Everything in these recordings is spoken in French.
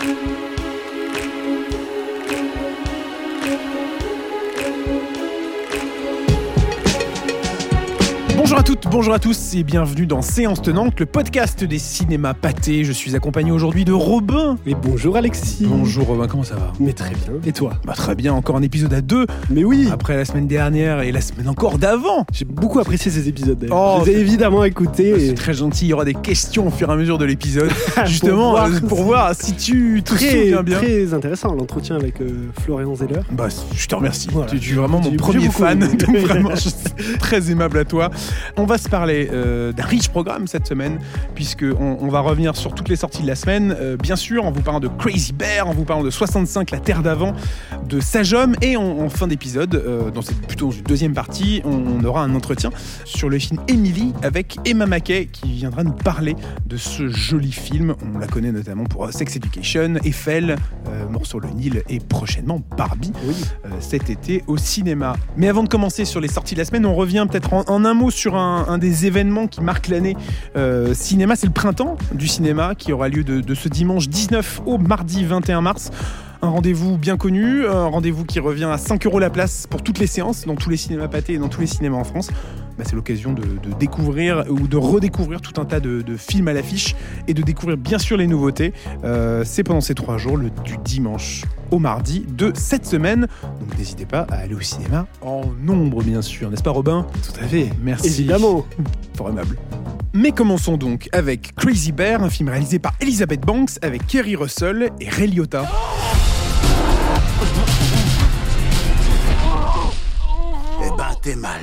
Bonjour à toutes, bonjour à tous et bienvenue dans Séance Tenante, le podcast des cinémas pâtés. Je suis accompagné aujourd'hui de Robin. Et bonjour Alexis. Bonjour Robin, comment ça va? Mais très bien. Et toi? Bah très bien, encore un épisode à deux. Mais oui. Après la semaine dernière et la semaine encore d'avant. J'ai beaucoup apprécié ces épisodes. d'ailleurs. Oh, je les ai évidemment écoutés. C'est et très gentil, il y aura des questions au fur et à mesure de l'épisode. Justement, voir euh, pour voir si tu te très, souviens bien. très intéressant l'entretien avec euh, Florian Zeller. Bah, je te remercie. Voilà. Tu, tu es vraiment mon premier fan. Donc vraiment, je suis très aimable à toi. On va se parler euh, d'un riche programme cette semaine, puisque on, va revenir sur toutes les sorties de la semaine. Euh, bien sûr, en vous parlant de Crazy Bear, en vous parlant de 65, La Terre d'avant, de Sage Homme, et en, en fin d'épisode, euh, dans cette plutôt dans une deuxième partie, on, on aura un entretien sur le film Emily avec Emma Mackey qui viendra nous parler de ce joli film. On la connaît notamment pour Sex Education, Eiffel, Mort sur le Nil et prochainement Barbie Oui. cet été au cinéma. Mais avant de commencer sur les sorties de la semaine, on revient peut-être en, en un mot sur un, un des événements qui marque l'année euh, cinéma. C'est le printemps du cinéma qui aura lieu de, de ce dimanche 19 au mardi 21 mars. Un rendez-vous bien connu, un rendez-vous qui revient à 5 euros la place pour toutes les séances, dans tous les cinémas pâtés et dans tous les cinémas en France. Bah, c'est l'occasion de, de découvrir ou de redécouvrir tout un tas de, de films à l'affiche et de découvrir bien sûr les nouveautés. Euh, c'est pendant ces trois jours, le, du dimanche au mardi de cette semaine. Donc n'hésitez pas à aller au cinéma en nombre, bien sûr, n'est-ce pas Robin? Tout à fait. Merci. Évidemment. Fort aimable. Mais commençons donc avec Crazy Bear, un film réalisé par Elizabeth Banks avec Kerry Russell et Ray Liotta. Eh ben, t'es mal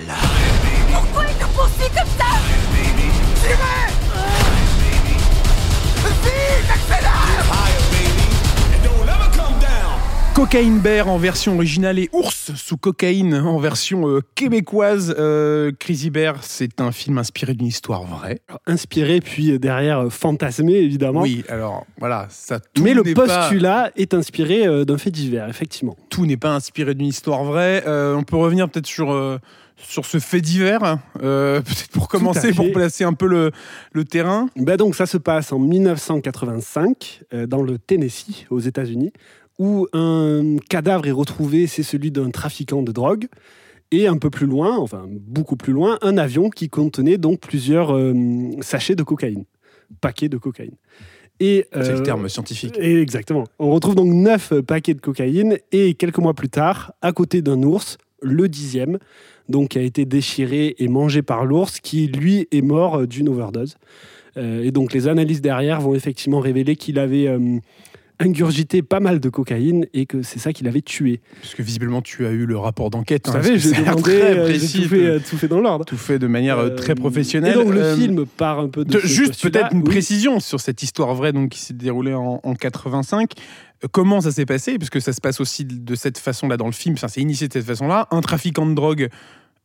Cocaine Bear en version originale et Ours sous cocaïne en version euh, québécoise. Euh, Crazy Bear, c'est un film inspiré d'une histoire vraie. Alors, inspiré puis euh, derrière euh, fantasmé évidemment. Oui, alors voilà, ça. tout Mais le pas- postulat est inspiré euh, d'un fait divers, effectivement. tout n'est pas inspiré d'une histoire vraie. Euh, on peut revenir peut-être sur, euh, sur ce fait divers, euh, peut-être pour commencer, pour placer un peu le, le terrain. Bah donc ça se passe en 1985 euh, dans le Tennessee aux États-Unis où un cadavre est retrouvé, c'est celui d'un trafiquant de drogue et un peu plus loin, enfin beaucoup plus loin, un avion qui contenait donc plusieurs euh, sachets de cocaïne, paquets de cocaïne. Et C'est le terme scientifique. et exactement. On retrouve donc neuf paquets de cocaïne et quelques mois plus tard, à côté d'un ours, le dixième, donc qui a été déchiré et mangé par l'ours, qui lui est mort euh, d'une overdose. Euh, et donc les analyses derrière vont effectivement révéler qu'il avait euh, ingurgité pas mal de cocaïne et que c'est ça qui l'avait tué. Parce que visiblement, tu as eu le rapport d'enquête. Vous hein, savez, j'ai demandé, euh, j'ai précis, tout fait, euh, tout fait dans l'ordre. tout fait de manière euh, très professionnelle. Et donc le Euh, film part un peu de, juste peut-être une Oui. précision sur cette histoire vraie donc, qui s'est déroulée en, en 85. Euh, Comment ça s'est passé? Parce que ça se passe aussi de de cette façon-là dans le film. Enfin, c'est initié de cette façon-là. Un trafiquant de drogue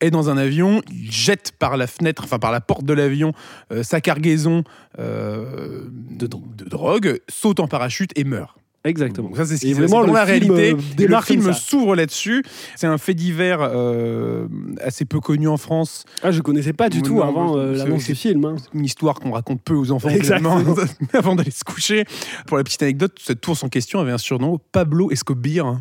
est dans un avion, il jette par la fenêtre, enfin par la porte de l'avion, euh, sa cargaison euh, de, dro- de drogue, saute en parachute et meurt. Exactement. Donc ça, c'est ce qui vraiment, dans la film, réalité. euh, le film s'ouvre là-dessus. C'est un fait divers euh, assez peu connu en France. Ah, je connaissais pas du tout non, avant l'annonce du film. hein. une histoire qu'on raconte peu aux enfants avant d'aller se coucher. Pour la petite anecdote, cette ours en question avait un surnom, Pablo Escobar.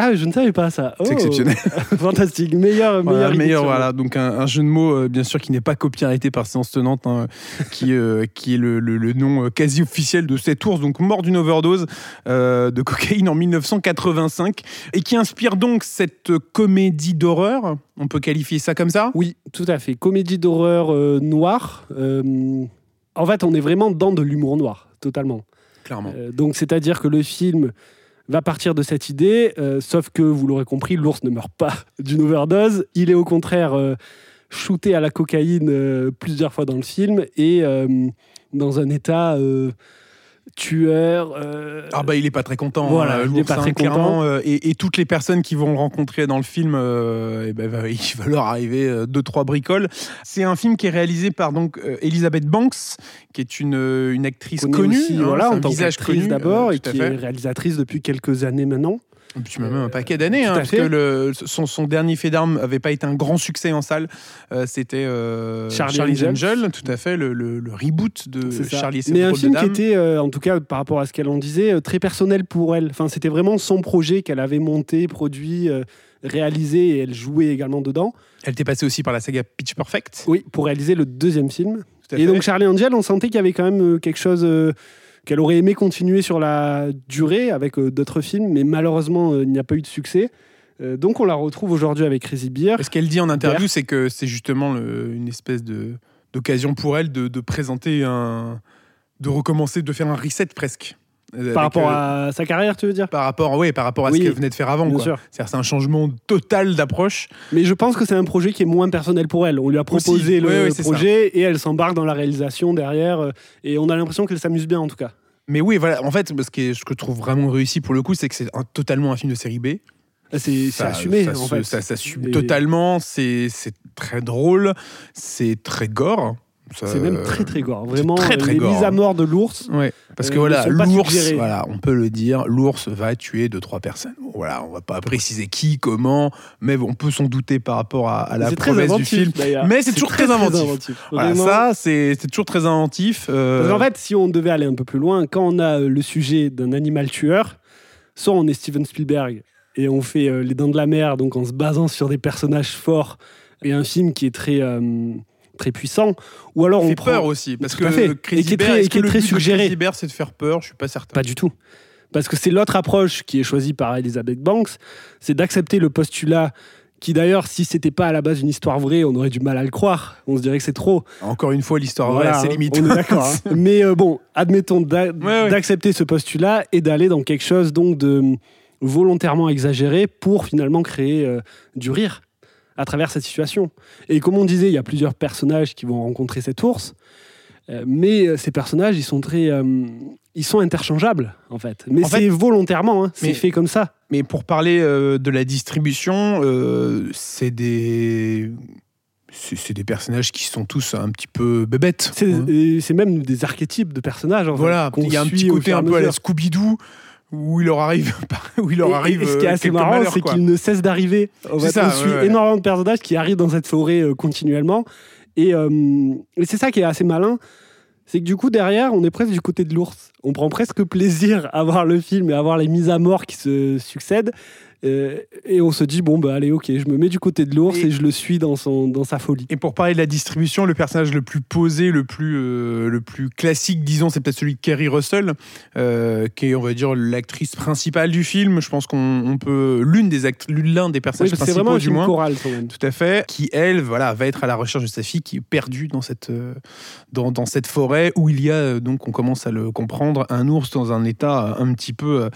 Ah, je ne savais pas ça. C'est Oh. exceptionnel. Fantastique. Meilleur, Voilà, meilleur, idée meilleur, voilà. Donc un, un jeu de mots, euh, bien sûr, qui n'est pas copyrighté par Séance Tenante, hein, qui, euh, qui est le, le- le nom euh, quasi officiel de cet ours, donc mort d'une overdose euh, de cocaïne en 1985, et qui inspire donc cette comédie d'horreur. On peut qualifier ça comme ça? Oui, tout à fait. Comédie d'horreur noire. En fait, on est vraiment dans de l'humour noir, totalement. Clairement. Donc, c'est-à-dire que le film va partir de cette idée, euh, sauf que, vous l'aurez compris, l'ours ne meurt pas d'une overdose. Il est au contraire euh, shooté à la cocaïne euh, plusieurs fois dans le film et dans un état tueur. euh, Ah bah il est pas très content. Voilà, hein, il est pas hein, très content. euh, et, et toutes les personnes qui vont le rencontrer dans le film, euh, eh ben, il va leur arriver euh, deux trois bricoles. C'est un film qui est réalisé par donc euh, Elizabeth Banks, qui est une, une actrice connue connue, aussi, hein, voilà, en un tant visage connu, d'abord euh, et qui est réalisatrice depuis quelques années maintenant. Depuis même un paquet d'années, hein, parce que le, son, son dernier fait d'armes n'avait pas été un grand succès en salle. Euh, C'était euh, Charlie Charlie's Angel. Angel, tout à fait, le, le- le reboot de. Charlie et Mais un film qui était, euh, en tout cas par rapport à ce qu'elle en disait, euh, très personnel pour elle. Enfin, c'était vraiment son projet qu'elle avait monté, produit, réalisé et elle jouait également dedans. Elle était passée aussi par la saga Pitch Perfect. Oui, pour réaliser le deuxième film. Et fait. donc Charlie Angel, on sentait qu'il y avait quand même quelque chose qu'elle aurait aimé continuer sur la durée avec euh, d'autres films, mais malheureusement, euh, il n'y a pas eu de succès. Euh, donc on la retrouve aujourd'hui avec Crazy Beer. Et ce qu'elle dit en interview, c'est que c'est justement le- une espèce de d'occasion pour elle de, de présenter un, de recommencer, de faire un reset presque. Avec, Par rapport euh, à sa carrière, tu veux dire? par rapport, ouais, par rapport à Oui, ce qu'elle venait de faire avant. C'est-à-dire, c'est un changement total d'approche. Mais je pense que c'est un projet qui est moins personnel pour elle. On lui a proposé Aussi. le projet et elle s'embarque dans la réalisation derrière. euh, Et on a l'impression qu'elle s'amuse bien en tout cas. Mais oui, voilà. En fait, ce, que je trouve vraiment réussi pour le coup, c'est que c'est totalement un film de série B. C'est c'est assumé ça en fait. Ça s'assume Et totalement. C'est c'est très drôle. C'est très gore. C'est même très très gore. Vraiment, très, très les gore, mises à hein. mort de l'ours. Ouais, parce que Euh, voilà, l'ours, voilà, on peut le dire, l'ours va tuer deux trois personnes. Voilà, on va pas préciser qui, comment, mais on peut s'en douter par rapport à, à la promesse du inventif, film. d'ailleurs. Mais c'est toujours très inventif. Voilà, ça, c'est toujours très inventif. euh, qu'en fait, si on devait aller un peu plus loin, quand on a euh, le sujet d'un animal tueur, soit on est Steven Spielberg et on fait euh, Les Dents de la Mer, donc en se basant sur des personnages forts et un film qui est très, très puissant, ou alors on fait prend... peur aussi, parce Tout que. Crazy Et qui est très- qui est suggéré. Crazy Bear, c'est de faire peur, je suis pas certain. Pas du tout. Parce que c'est l'autre approche qui est choisie par Elizabeth Banks, c'est d'accepter le postulat qui d'ailleurs, si c'était pas à la base une histoire vraie, on aurait du mal à le croire. On se dirait que c'est trop. Encore une fois, l'histoire Voilà, vraie, c'est hein, limite. On est d'accord. hein. Mais euh, bon, admettons ouais. d'accepter ce postulat et d'aller dans quelque chose donc de volontairement exagéré pour finalement créer euh, du rire à travers cette situation. Et comme on disait, il y a plusieurs personnages qui vont rencontrer cet ours. euh, Mais euh, ces personnages, ils sont très, euh, ils sont interchangeables en fait. Mais c'est fait- volontairement, hein, c'est fait comme ça. Mais pour parler euh, de la distribution, c'est des. C'est des personnages qui sont tous un petit peu bébêtes. C'est hein. même des archétypes de personnages. En Voilà, il y a un petit côté un peu à la. Scooby-Doo où il leur arrive, où il leur Et- et- arrive et ce qui est euh, assez marrant, c'est quoi. qu'il ne cesse d'arriver. On suit ouais, ouais. énormément de personnages qui arrivent dans cette forêt euh, continuellement. Et, euh, et c'est ça qui est assez malin. C'est que du coup, derrière, on est presque du côté de l'ours. On prend presque plaisir à voir le film et à voir les mises à mort qui se succèdent. Euh, et on se dit, bon, bah allez, ok, je me mets du côté de l'ours Et- et, je le suis dans, son, dans sa folie. Et pour parler de la distribution, le personnage le plus posé, le plus, euh, le plus classique, disons, c'est peut-être celui de Kerry Russell, euh, qui est, on va dire, l'actrice principale du film. Je pense qu'on on peut l'une des l'un des Oui, personnages c'est principaux vraiment un du film moins. choral quand même. Tout à fait. Qui, elle, voilà, va être à la recherche de sa fille qui est perdue dans cette, dans, dans cette forêt où il y a, donc, on commence à le comprendre, un ours dans un état un petit peu,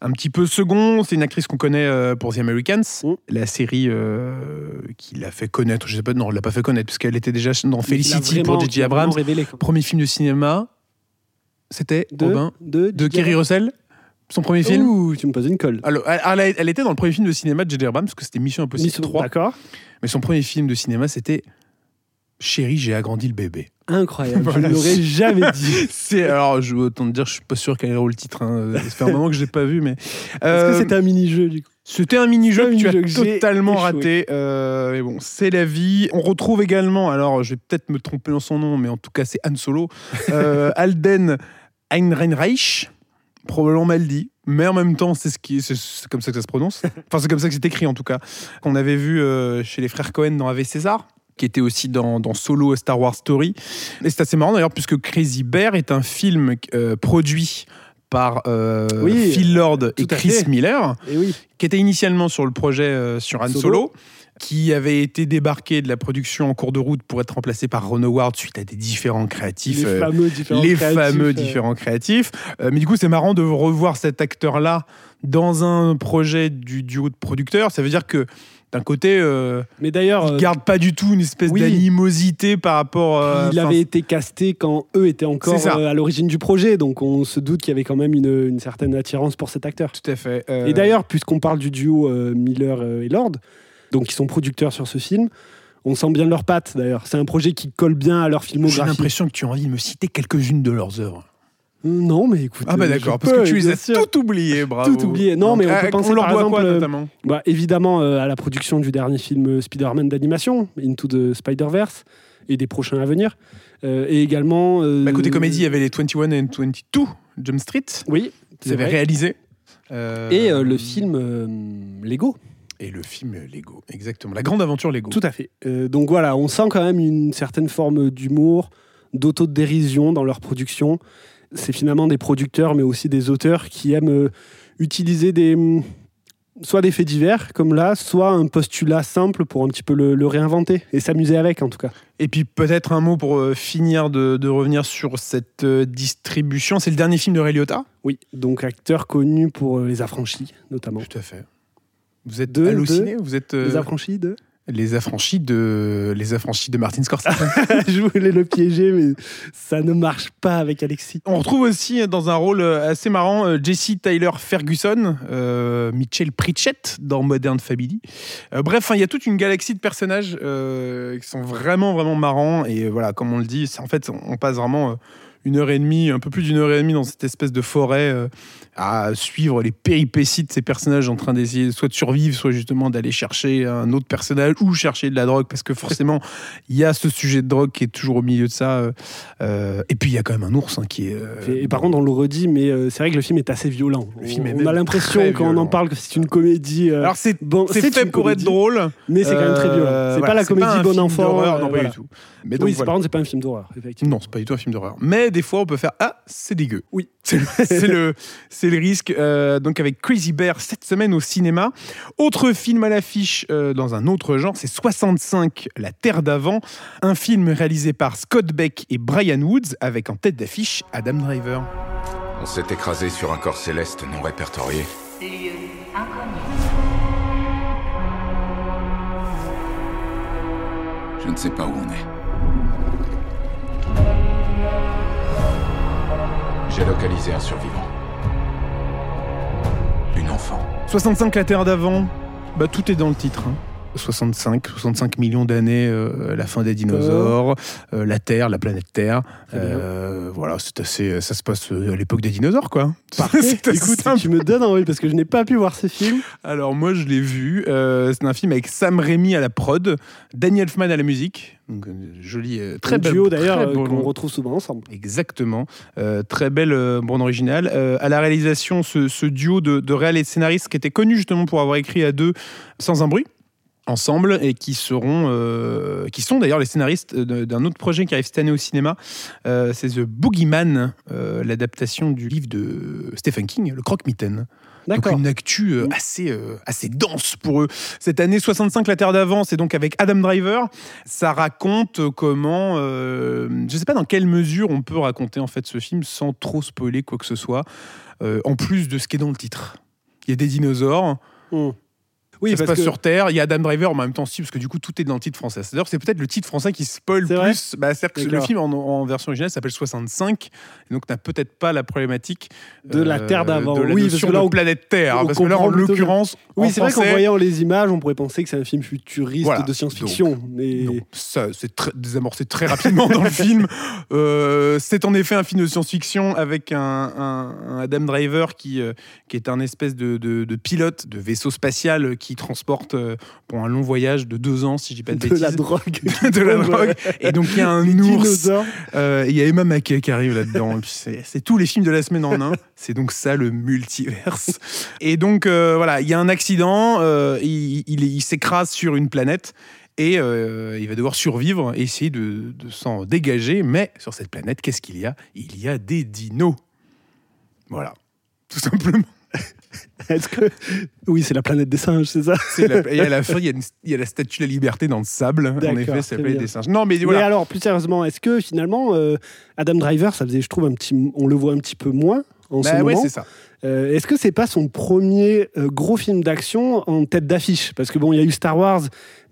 un petit peu second. C'est une actrice qu'on connaît euh, pour The Americans, Mm. la série euh, qui l'a fait connaître. Je sais pas, non, elle l'a pas fait connaître parce qu'elle était déjà dans Felicity vraiment- pour J.J. Abrams. révélé. Premier film de cinéma, c'était De, Robin, de, Kerry Russell. Son premier film. Ouh, tu me poses une colle. Alors, elle était dans le premier film de cinéma de J.J. Abrams parce que c'était Mission Impossible Mission- 3. D'accord. Mais son premier film de cinéma, c'était Chérie, j'ai agrandi le bébé. Incroyable. Voilà. Je ne l'aurais jamais dit. C'est alors, je veux autant te dire, je suis pas sûr quel est le titre. Hein. Ça fait un moment que je l'ai pas vu, mais Est-ce Euh, que c'était un mini-jeu du coup? C'était un mini-jeu que tu as totalement raté. Euh, mais bon, c'est la vie. On retrouve également, alors je vais peut-être me tromper dans son nom, mais en tout cas c'est Han Solo, euh, Alden Einreinreich, probablement mal dit. Mais en même temps, c'est ce qui, c'est- c'est comme ça que ça se prononce. Enfin, c'est comme ça que c'est écrit en tout cas. Qu'on avait vu euh, chez les frères Cohen dans Ave César, qui était aussi dans, dans Solo A Star Wars Story. Et c'est assez marrant d'ailleurs, puisque Crazy Bear est un film euh, produit par euh, Oui, Phil Lord et Chris fait. Miller Et oui. qui était initialement sur le projet euh, sur Han Solo. Solo, qui avait été débarqué de la production en cours de route pour être remplacé par Ron Howard suite à des différents créatifs. Les fameux différents les créatifs, fameux différents créatifs. Mais du coup, c'est marrant de revoir cet acteur-là dans un projet du duo de producteurs. Ça veut dire que d'un côté, euh, Mais d'ailleurs, il euh, garde pas du tout une espèce oui. d'animosité par rapport. euh, il avait été casté quand eux étaient encore euh, à l'origine du projet, donc on se doute qu'il y avait quand même une, une certaine attirance pour cet acteur. Tout à fait. Et d'ailleurs, puisqu'on parle du duo Miller et Lord, donc qui sont producteurs sur ce film, on sent bien leurs pattes d'ailleurs. C'est un projet qui colle bien à leur j'ai filmographie. l'impression que tu as envie de me citer quelques-unes de leurs œuvres. Non, mais écoute. Ah bah euh, d'accord, parce que tu les as tout oubliés, bravo. Tout oublié. Non, mais on peut euh, penser, leur par exemple, quoi euh, notamment Bah, évidemment, euh, à la production du dernier film Spider-Man d'animation, Into the Spider-Verse, et des prochains à venir. Euh, et également. euh, Bah, côté comédie, il y avait les 21 et 22 Jump Street Oui. avaient vrai. réalisé. Et le film Lego. Et le film Lego, exactement. La grande aventure Lego. Tout à fait. Donc voilà, on sent quand même une certaine forme d'humour, d'autodérision dans leur production. C'est finalement des producteurs, mais aussi des auteurs qui aiment euh, utiliser des, hum, soit des faits divers, comme là, soit un postulat simple pour un petit peu le, le réinventer et s'amuser avec, en tout cas. Et puis peut-être un mot pour euh, finir de, de revenir sur cette euh, distribution. C'est le dernier film de Ray Liotta? Oui, donc acteur connu pour Les Affranchis, notamment. Tout à fait. Vous êtes De- halluciné? Vous êtes euh, Les Affranchis de les affranchis de les affranchis de Martin Scorsese. Je voulais le piéger, mais ça ne marche pas avec Alexis. On retrouve aussi dans un rôle euh, assez marrant euh, Jesse Tyler Ferguson, euh, Mitchell Pritchett dans Modern Family. Euh, bref, hein, il y a toute une galaxie de personnages euh, qui sont vraiment vraiment marrants et voilà, comme on le dit, en fait, on passe vraiment euh, une heure et demie, un peu plus d'une heure et demie dans cette espèce de forêt euh, à suivre les péripéties de ces personnages en train d'essayer soit de survivre, soit justement d'aller chercher un autre personnage ou chercher de la drogue parce que forcément il y a ce sujet de drogue qui est toujours au milieu de ça. euh, euh, et puis il y a quand même un ours hein, qui est. Et, et par contre, on le redit, mais c'est vrai que le film est assez violent. Le film on, a l'impression, quand on en parle, que c'est une comédie. Alors c'est bon, c'est fait pour être drôle, mais c'est quand même très violent. C'est voilà, pas la comédie bon film enfant. non, pas du tout. Mais donc, oui, voilà. par contre, c'est pas un film d'horreur, effectivement. Non, c'est pas du tout un film d'horreur. Mais des fois, on peut faire Ah, c'est dégueu. Oui. C'est le, c'est le, le risque. Euh, donc, avec Crazy Bear cette semaine au cinéma. Autre film à l'affiche euh, dans un autre genre, c'est 65, La Terre d'avant. Un film réalisé par Scott Beck et Brian Woods, avec en tête d'affiche Adam Driver. On s'est écrasé sur un corps céleste non répertorié. Lieu inconnu. Je ne sais pas où on est. J'ai localisé un survivant. Une enfant. 65, La Terre d'avant. Bah, tout est dans le titre. hein. 65, 65 millions d'années, euh, la fin des dinosaures, euh, la Terre, la planète Terre. Euh, voilà, c'est assez, ça se passe à l'époque des dinosaures, quoi. Parfait. Écoute, simple. tu me donnes envie parce que je n'ai pas pu voir ce film. Alors moi, je l'ai vu. c'est un film avec Sam Raimi à la prod, Daniel Elfman à la musique. Donc, joli, très duo d'ailleurs beau qu'on retrouve souvent ensemble. Exactement. Très belle bande originale. À la réalisation, ce, ce duo de, de réal et de scénaristes qui était connu justement pour avoir écrit à deux Sans un bruit ensemble et qui seront euh, qui sont d'ailleurs les scénaristes d'un autre projet qui arrive cette année au cinéma Euh, c'est The Boogeyman euh, l'adaptation du livre de Stephen King le croque-mitaine donc une actu euh, assez, assez dense pour eux. Cette année 65, la Terre d'avant, c'est donc avec Adam Driver. Ça raconte comment, euh, je ne sais pas dans quelle mesure on peut raconter en fait ce film sans trop spoiler quoi que ce soit, euh, en plus de ce qui est dans le titre. Il y a des dinosaures, Hmm. Oui, ça se parce passe que sur Terre, il y a Adam Driver en même temps aussi, parce que du coup tout est dans le titre français. C'est-à-dire c'est peut-être le titre français qui spoil C'est plus. Bah, c'est-à-dire que le film en, en version originale s'appelle 65, et donc n'a peut-être pas la problématique De la Terre d'avant. de la Oui, parce notion que là, de on- planète Terre. on parce que là, en l'occurrence, Oui, c'est vrai qu'en voyant les images, on pourrait penser que c'est un film futuriste Voilà. de science-fiction. Mais Non, ça, c'est très- désamorcé très rapidement dans le film. Euh, c'est en effet un film de science-fiction avec un, un- un Adam Driver qui, euh, qui est un espèce de, de- de pilote de vaisseau spatial qui transporte euh, pour un long voyage de deux ans, si je dis pas de, de bêtises. la drogue. de la drogue. Et donc il y a un Les ours. Euh, Il y a Emma Mackey qui arrive là-dedans. C'est c'est tous les films de la semaine en un. C'est donc ça le multiverse. Et donc euh, voilà, il y a un accident. il il- il s'écrase sur une planète. Et euh, il va devoir survivre et essayer de, de s'en dégager. Mais sur cette planète, qu'est-ce qu'il y a? Il y a des dinos. Voilà. Tout simplement. Est-ce que oui, c'est la planète des singes, c'est ça C'est la- et à la fin, il y, a une- il y a la statue de la liberté dans le sable. En effet, très s'appelle bien. des singes. Non, mais alors, plus sérieusement, est-ce que finalement, euh, Adam Driver, ça faisait, je trouve, un petit, on le voit un petit peu moins en ce Bah ouais, moment. c'est ça. Euh, Est-ce que c'est pas son premier euh, gros film d'action en tête d'affiche? Parce que bon, il y a eu Star Wars,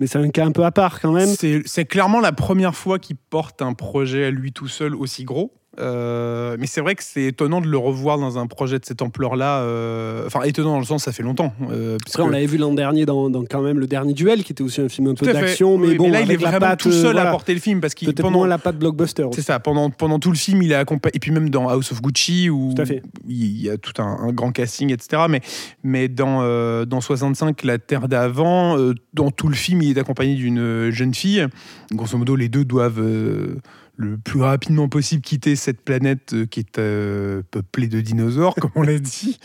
mais c'est un cas un peu à part quand même. C'est c'est clairement la première fois qu'il porte un projet à lui tout seul aussi gros. Euh, mais c'est vrai que c'est étonnant de le revoir dans un projet de cette ampleur-là. euh, Enfin, étonnant dans le sens, ça fait longtemps. euh, parce Après, on l'avait vu l'an dernier dans, dans quand même le dernier duel, qui était aussi un film un peu d'action, mais Oui, bon, là, il est vraiment patte, tout seul voilà. à porter le film parce qu'il pendant moins la patte blockbuster. C'est ça. Pendant, pendant tout le film, il est accompagné. Et puis même dans House of Gucci, où il y a tout un, un grand casting, etc. Mais, mais dans, euh, dans 65, La Terre d'avant, dans tout le film, il est accompagné d'une jeune fille. Grosso modo, les deux doivent le plus rapidement possible quitter cette planète euh, qui est euh, peuplée de dinosaures, comme on l'a dit.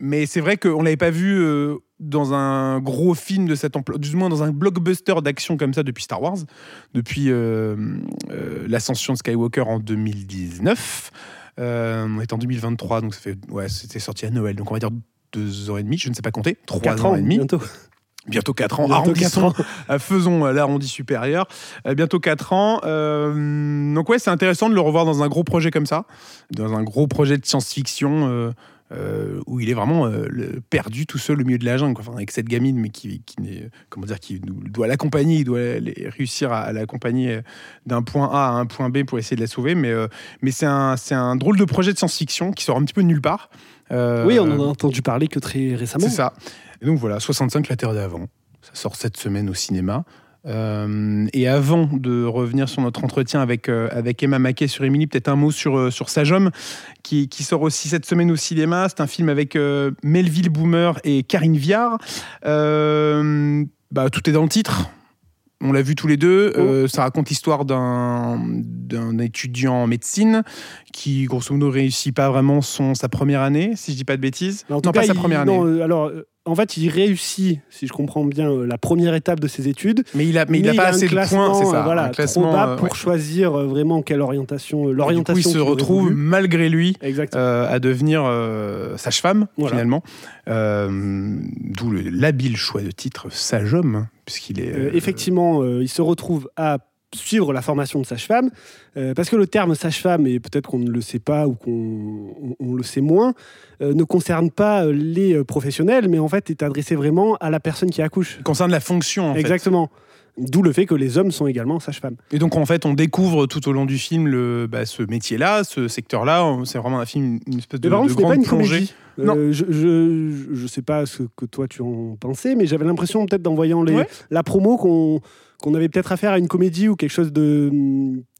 Mais c'est vrai qu'on ne l'avait pas vu. euh, dans un gros film de cette ampleur, du moins dans un blockbuster d'action comme ça depuis Star Wars, depuis euh, l'ascension de Skywalker en 2019. Euh, on est en 2023, donc ça fait, ouais, c'était sorti à Noël, donc on va dire deux ans et demi, je ne sais pas compter, trois 4 ans, ans et demi, bientôt. Bientôt quatre ans, Bientôt arrondissons, quatre ans. euh, faisons euh, l'arrondi supérieur, Euh, bientôt quatre ans. Euh, donc ouais, c'est intéressant de le revoir dans un gros projet comme ça, dans un gros projet de science-fiction. euh, euh, où il est vraiment perdu tout seul au milieu de la jungle. Enfin, avec cette gamine, mais qui, qui n'est, comment dire, qui doit l'accompagner, il doit les- réussir à, à l'accompagner d'un point A à un point B pour essayer de la sauver. Mais, mais c'est un, c'est un drôle de projet de science-fiction qui sort un petit peu de nulle part. Euh, Oui, on en a entendu parler que très récemment. c'est ça. Donc voilà, 65 La Terre d'avant. Ça sort cette semaine au cinéma. Euh, et avant de revenir sur notre entretien avec, euh, avec Emma Mackey sur Emily, peut-être un mot sur, euh, sur Homme, qui, sort aussi cette semaine au cinéma. C'est un film avec Melville Boomer et Karine Viard. Bah, tout est dans le titre. On l'a vu tous les deux. Euh, ça raconte l'histoire d'un d'un étudiant en médecine qui, grosso modo, réussit pas vraiment son, sa première année, si je dis pas de bêtises. En non, cas, pas sa il- première année. non, euh, alors, euh, en fait, il réussit, si je comprends bien, la première étape de ses études. Mais il a, mais il a pas assez de points, c'est ça. Voilà, un classement trop bas pour ouais. choisir vraiment quelle orientation, du l'orientation. coup, il se retrouve malgré lui euh, à devenir euh, sage-femme Voilà. finalement. Euh, D'où le- l'habile choix de titre sage homme, puisqu'il est Euh, euh, effectivement, euh, il se retrouve à suivre la formation de sage-femme, euh, parce que le terme sage-femme, et peut-être qu'on ne le sait pas ou qu'on on- on le sait moins, euh, ne concerne pas les professionnels, mais en fait est adressé vraiment à la personne qui accouche. concerne la fonction. En fait. Exactement. D'où le fait que les hommes sont également sage-femmes. Et donc en fait, on découvre tout au long du film le, bah, ce métier-là, ce secteur-là. C'est vraiment un film, une espèce de, Mais par de contre, ce n'est pas grande une plongée. comédie. Euh, je, je, je sais pas ce que toi tu en pensais, mais j'avais l'impression peut-être en voyant les, Ouais. la promo qu'on qu'on avait peut-être affaire à une comédie ou quelque chose de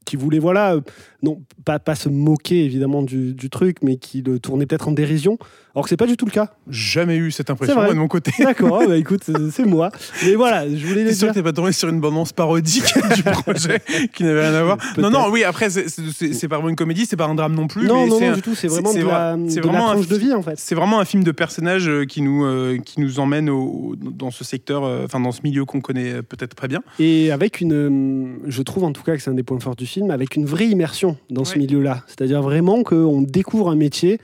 qui voulait voilà euh, non pas, pas se moquer évidemment du, du truc, mais qui le tournait peut-être en dérision. Alors que c'est pas du tout le cas. Jamais eu cette impression moi, de mon côté. D'accord, bah écoute, c'est moi. Mais voilà, je voulais le T'es sûr dire. que t'es pas tombé sur une bande-annonce parodique du projet qui n'avait rien à voir? Non, non, oui, après, c'est- pas vraiment une comédie, c'est pas un drame non plus. Non, mais non, c'est non, un- du tout. C'est vraiment de la, de la vraiment un tranche de vie en fait. C'est vraiment un film de personnages euh, qui nous, euh, qui nous emmène au- dans ce secteur, euh, enfin dans ce milieu qu'on connaît peut-être pas bien. Et avec une, je trouve en tout cas que c'est un des points forts du film, avec une vraie immersion dans ce milieu-là. C'est-à-dire vraiment qu'on découvre un métier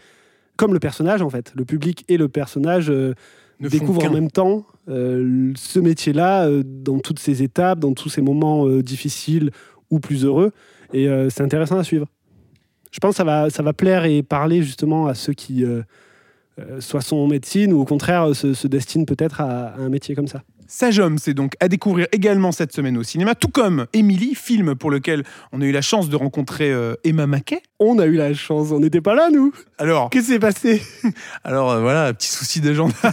comme le personnage en fait. Le public et le personnage euh, découvrent en même temps euh, ce métier-là euh, dans toutes ses étapes, dans tous ses moments difficiles ou plus heureux. Et c'est intéressant à suivre. Je pense que ça va, ça va plaire et parler justement à ceux qui soit sont en médecine ou au contraire se, se destinent peut-être à- à un métier comme ça. Sage Homme, c'est donc à découvrir également cette semaine au cinéma, tout comme Emily, film pour lequel on a eu la chance de rencontrer Emma Mackey. On a eu la chance, on n'était pas là nous. Alors, Qu'est-ce qui s'est passé? Alors euh, voilà, petit souci d'agenda.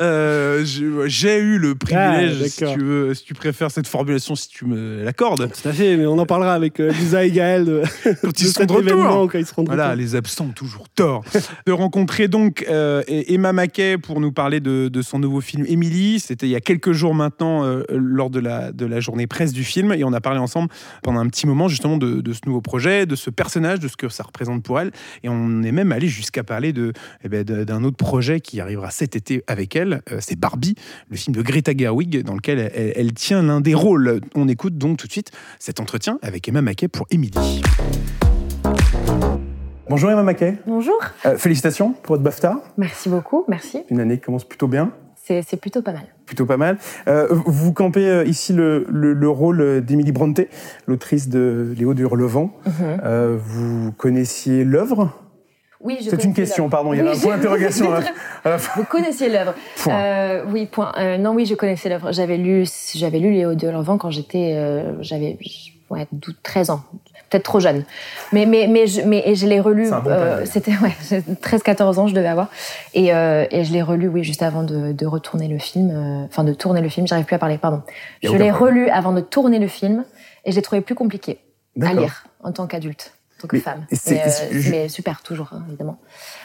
Euh, J'ai eu le privilège, Ah, si tu veux, si tu préfères cette formulation, si tu me l'accordes, Tout à fait, mais on en parlera avec euh, Lisa et Gaël de, quand ils sont cet de retour. événement quand ils seront de Voilà, retour. les absents ont toujours tort. de rencontrer donc euh, Emma Mackey pour nous parler de, de son nouveau film Emily. C'était il y a quelques jours maintenant, lors de la, de la journée presse du film. Et on a parlé ensemble pendant un petit moment justement de, de ce nouveau projet, de ce personnage, de ce que ça représente pour elle. Et on est même allé jusqu'à parler de, eh ben, d'un autre projet qui arrivera cet été avec elle. Euh, C'est Barbie, le film de Greta Gerwig, dans lequel elle, elle tient l'un des rôles. On écoute donc tout de suite cet entretien avec Emma Mackey pour Emily. Bonjour Emma Mackey. Bonjour, Euh, félicitations pour votre BAFTA. merci beaucoup, merci. Une année qui commence plutôt bien, C'est plutôt pas mal. plutôt pas mal. Euh, vous campez euh, ici le, le- le rôle d'Emily Brontë, l'autrice de Léo de Hurlevent. Euh, vous connaissiez l'œuvre? Oui, je C'est une question, pardon, il y Oui, un point d'interrogation. fin. Vous connaissiez l'œuvre Point. Euh, Oui, point. Euh, non, oui, je connaissais l'œuvre. J'avais lu, j'avais lu Léo de Lanvin quand j'étais, euh, j'avais ouais, 12, 13 ans. Peut-être trop jeune. Mais, mais, mais, je, mais je l'ai relu. Bon euh. C'était ouais, 13-14 ans, je devais avoir. Et, euh, et je l'ai relu, oui, juste avant de, de retourner le film. euh, Enfin, de tourner le film. J'arrive plus à parler, pardon. Je l'ai relu avant de tourner le film et j'ai trouvé plus compliqué à lire en tant qu'adulte, en tant que Mais femme. Mais, euh, je- mais super, toujours, hein, évidemment.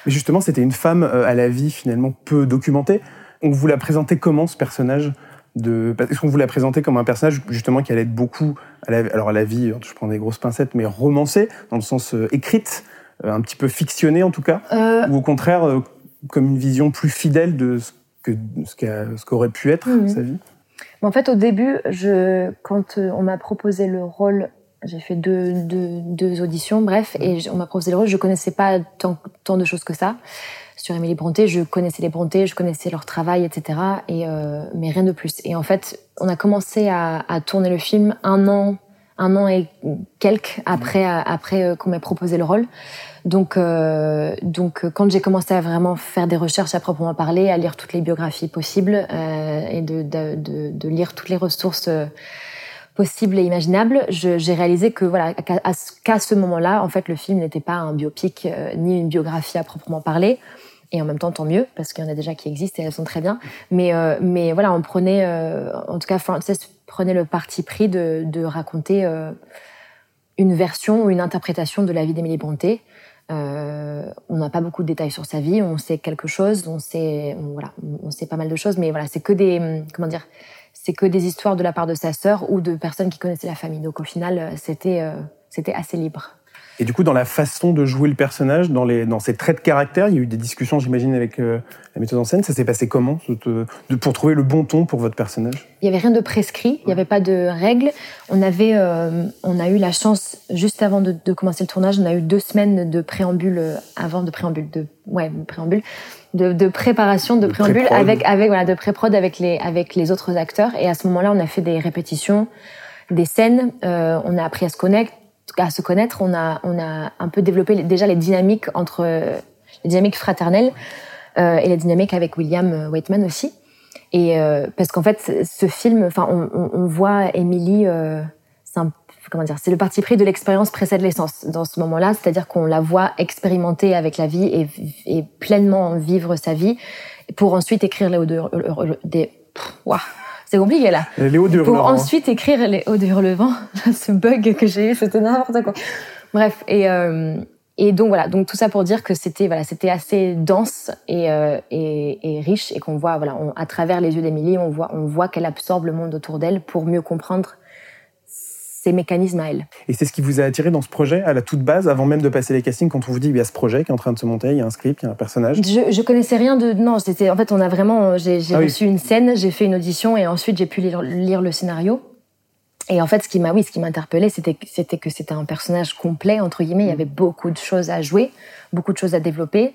Mais justement, c'était une femme à la vie finalement peu documentée. On vous l'a présenté comment ce personnage? De... Est-ce qu'on vous l'a présenté comme un personnage justement qui allait être beaucoup, à la... alors à la vie, je prends des grosses pincettes, mais romancé, dans le sens euh, écrite, euh, un petit peu fictionnée en tout cas, Euh, ou au contraire comme une vision plus fidèle de ce que qu'aurait pu être Mhm. sa vie Mais en fait, au début, je, quand on m'a proposé le rôle, j'ai fait deux, deux, deux auditions, bref, et on m'a proposé le rôle, je connaissais pas tant, tant de choses que ça. Sur Émilie Bronté, je connaissais les Bronté, je connaissais leur travail, etc. Et, euh, mais rien de plus. Et en fait, on a commencé à, à tourner le film un an, un an et quelques après, après euh, qu'on m'ait proposé le rôle. Donc, euh, donc euh, quand j'ai commencé à vraiment faire des recherches à proprement parler, à lire toutes les biographies possibles euh, et de, de, de, de lire toutes les ressources euh, possibles et imaginables, je- j'ai réalisé que voilà qu'à ce- moment-là, en fait, le film n'était pas un biopic euh, ni une biographie à proprement parler. Et en même temps, tant mieux, parce qu'il y en a déjà qui existent et elles sont très bien. Mais, euh, mais voilà, on prenait, euh, en tout cas, Frances prenait le parti pris de, raconter euh, une version ou une interprétation de la vie d'Émilie Bronté. Euh, on n'a pas beaucoup de détails sur sa vie, on sait quelque chose, on sait, voilà, on sait pas mal de choses, mais voilà, c'est que des, comment dire, c'est que des histoires de la part de sa sœur ou de personnes qui connaissaient la famille. Donc au final, c'était, c'était assez libre. Et du coup, dans la façon de jouer le personnage, dans, les, dans ses traits de caractère, il y a eu des discussions, j'imagine, avec euh, la méthode en scène. Ça s'est passé comment de- pour trouver le bon ton pour votre personnage? Il y avait rien de prescrit, il n'y avait pas de règles. On avait, euh, on a eu la chance juste avant de, de commencer le tournage, on a eu deux semaines de préambule euh, avant de préambule, de ouais préambule, de, de préparation de, préambule pré-prod. avec avec voilà de pré-prod avec les avec les autres acteurs. Et à ce moment-là, on a fait des répétitions, des scènes. euh, on a appris à se connaître, à se connaître. On a on a un peu développé déjà les dynamiques entre les dynamiques fraternelles euh, et les dynamiques avec William euh, Waitman aussi. Et euh, parce qu'en fait, ce film, enfin, on, on, voit Émilie, euh, c'est comment dire, c'est le parti pris de l'expérience précède l'essence dans ce moment-là, c'est-à-dire qu'on la voit expérimenter avec la vie et, et pleinement vivre sa vie pour ensuite écrire les de, des, ouah, c'est compliqué là. Léo de Pour ensuite écrire les hauts de Hurlevent, ce bug que j'ai eu, c'était n'importe quoi. Bref, et euh, et donc voilà, donc tout ça pour dire que c'était voilà, c'était assez dense et, euh, et, et riche et qu'on voit voilà, on- à travers les yeux d'Émilie, on voit on voit qu'elle absorbe le monde autour d'elle pour mieux comprendre ses mécanismes à elle. Et c'est ce qui vous a attiré dans ce projet, à la toute base, avant même de passer les castings, quand on vous dit il y a ce projet qui est en train de se monter, il y a un script, il y a un personnage? Je, je connaissais rien de non, c'était en fait on a vraiment j'ai Ah oui. reçu une scène, j'ai fait une audition et ensuite j'ai pu lire, lire le scénario. Et en fait, ce qui m'a, oui, ce qui m'a interpellé, c'était que c'était que c'était un personnage complet entre guillemets. Il y avait beaucoup de choses à jouer, beaucoup de choses à développer,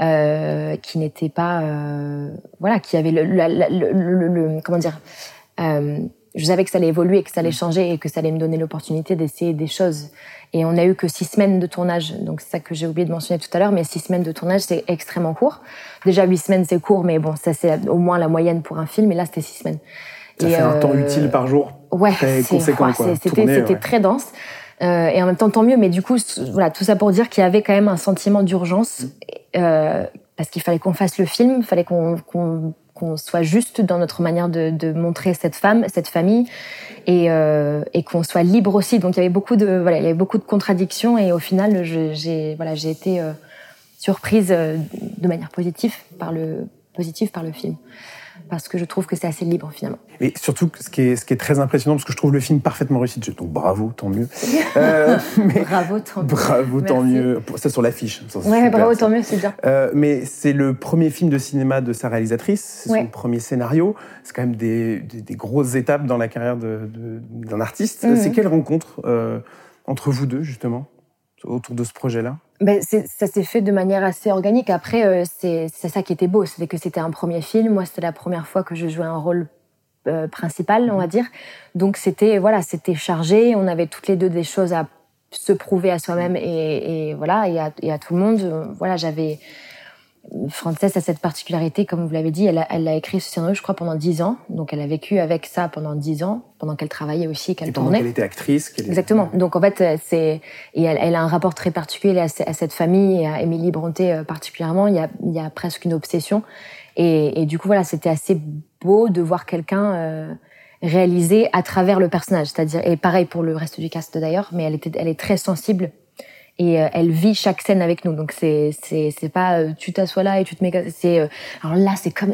euh, qui n'étaient pas, euh, voilà, qui avait le, la- la- le, le- le- comment dire. euh, je savais que ça allait évoluer, que ça allait changer et que ça allait me donner l'opportunité d'essayer des choses. Et on a eu que six semaines de tournage, donc c'est ça que j'ai oublié de mentionner tout à l'heure, mais six semaines de tournage, c'est extrêmement court. Déjà huit semaines, c'est court, mais bon, ça c'est au moins la moyenne pour un film, et là c'était six semaines. Ça Et, fait un temps euh, utile par jour. Ouais, C'était ouais. très dense. Euh, et en même temps, tant mieux. Mais du coup, voilà, tout ça pour dire qu'il y avait quand même un sentiment d'urgence. euh, parce qu'il fallait qu'on fasse le film, il fallait qu'on qu'on qu'on soit juste dans notre manière de, de montrer cette femme, cette famille, et, euh, et qu'on soit libre aussi. Donc il y avait beaucoup de voilà, il y avait beaucoup de contradictions et au final, j'ai voilà, j'ai été euh, surprise euh, de manière positive par le positive par le film, parce que je trouve que c'est assez libre finalement. Et surtout, ce qui, est, ce qui est très impressionnant, parce que je trouve le film parfaitement réussi, donc bravo, tant mieux. Euh, mais, Bravo, tant mieux. bravo, tant Merci. mieux. Ça sur l'affiche. Ouais, bravo, tant mieux, c'est bien. Euh, mais c'est le premier film de cinéma de sa réalisatrice, c'est Ouais. son premier scénario. C'est quand même des, des- des grosses étapes dans la carrière d'un artiste. Mhm. C'est quelle rencontre euh, entre vous deux, justement, autour de ce projet-là? Ben, ça s'est fait de manière assez organique. Après, euh, c'est c'est ça qui était beau, c'était que c'était un premier film. Moi, c'était la première fois que je jouais un rôle euh, principal, on va dire. Donc c'était voilà, c'était chargé. On avait toutes les deux des choses à se prouver à soi-même et, et voilà et à, et à tout le monde. Euh, Voilà, j'avais Frances a cette particularité, comme vous l'avez dit, elle a, elle a écrit ce scénario, je crois, pendant dix ans. Donc, elle a vécu avec ça pendant dix ans, pendant qu'elle travaillait aussi qu'elle Et pendant tournait. qu'elle était actrice. qu'elle- Exactement. Donc en fait, euh, c'est et elle, elle a un rapport très particulier à, à cette famille et à Émilie Bronté euh, particulièrement. Il y a, il y a presque une obsession. Et, et du coup, voilà, c'était assez beau de voir quelqu'un euh, réaliser à travers le personnage. C'est-à-dire et pareil pour le reste du cast d'ailleurs, mais elle était, elle est très sensible et euh, elle vit chaque scène avec nous. Donc c'est c'est c'est pas euh, tu t'assois là et tu te mets c'est euh, alors là c'est comme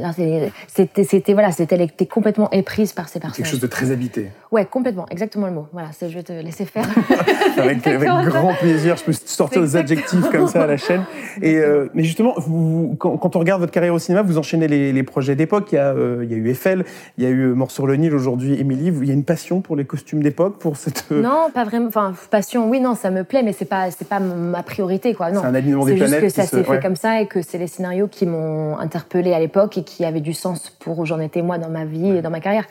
c'était c'était voilà c'était elle était complètement éprise par ces Quelque personnages. chose de très habité. Ouais, complètement, exactement le mot. Voilà, je vais te laisser faire. avec, grand plaisir. Je peux sortir des adjectifs comme ça à la chaîne. Et euh, mais justement, vous, quand, quand on regarde votre carrière au cinéma, vous enchaînez les, les projets d'époque. Il y a, euh, il y a eu Eiffel, il y a eu Mort sur le Nil. Aujourd'hui, Émilie, il y a une passion pour les costumes d'époque, pour cette. Non, pas vraiment. Enfin, passion, oui, non, ça me plaît, mais c'est pas, c'est pas ma priorité, quoi. Non. C'est un alignement des C'est juste que ça se- s'est fait comme ça et que c'est les scénarios qui m'ont interpellée à l'époque et qui avaient du sens pour où j'en étais moi dans ma vie et dans ma carrière.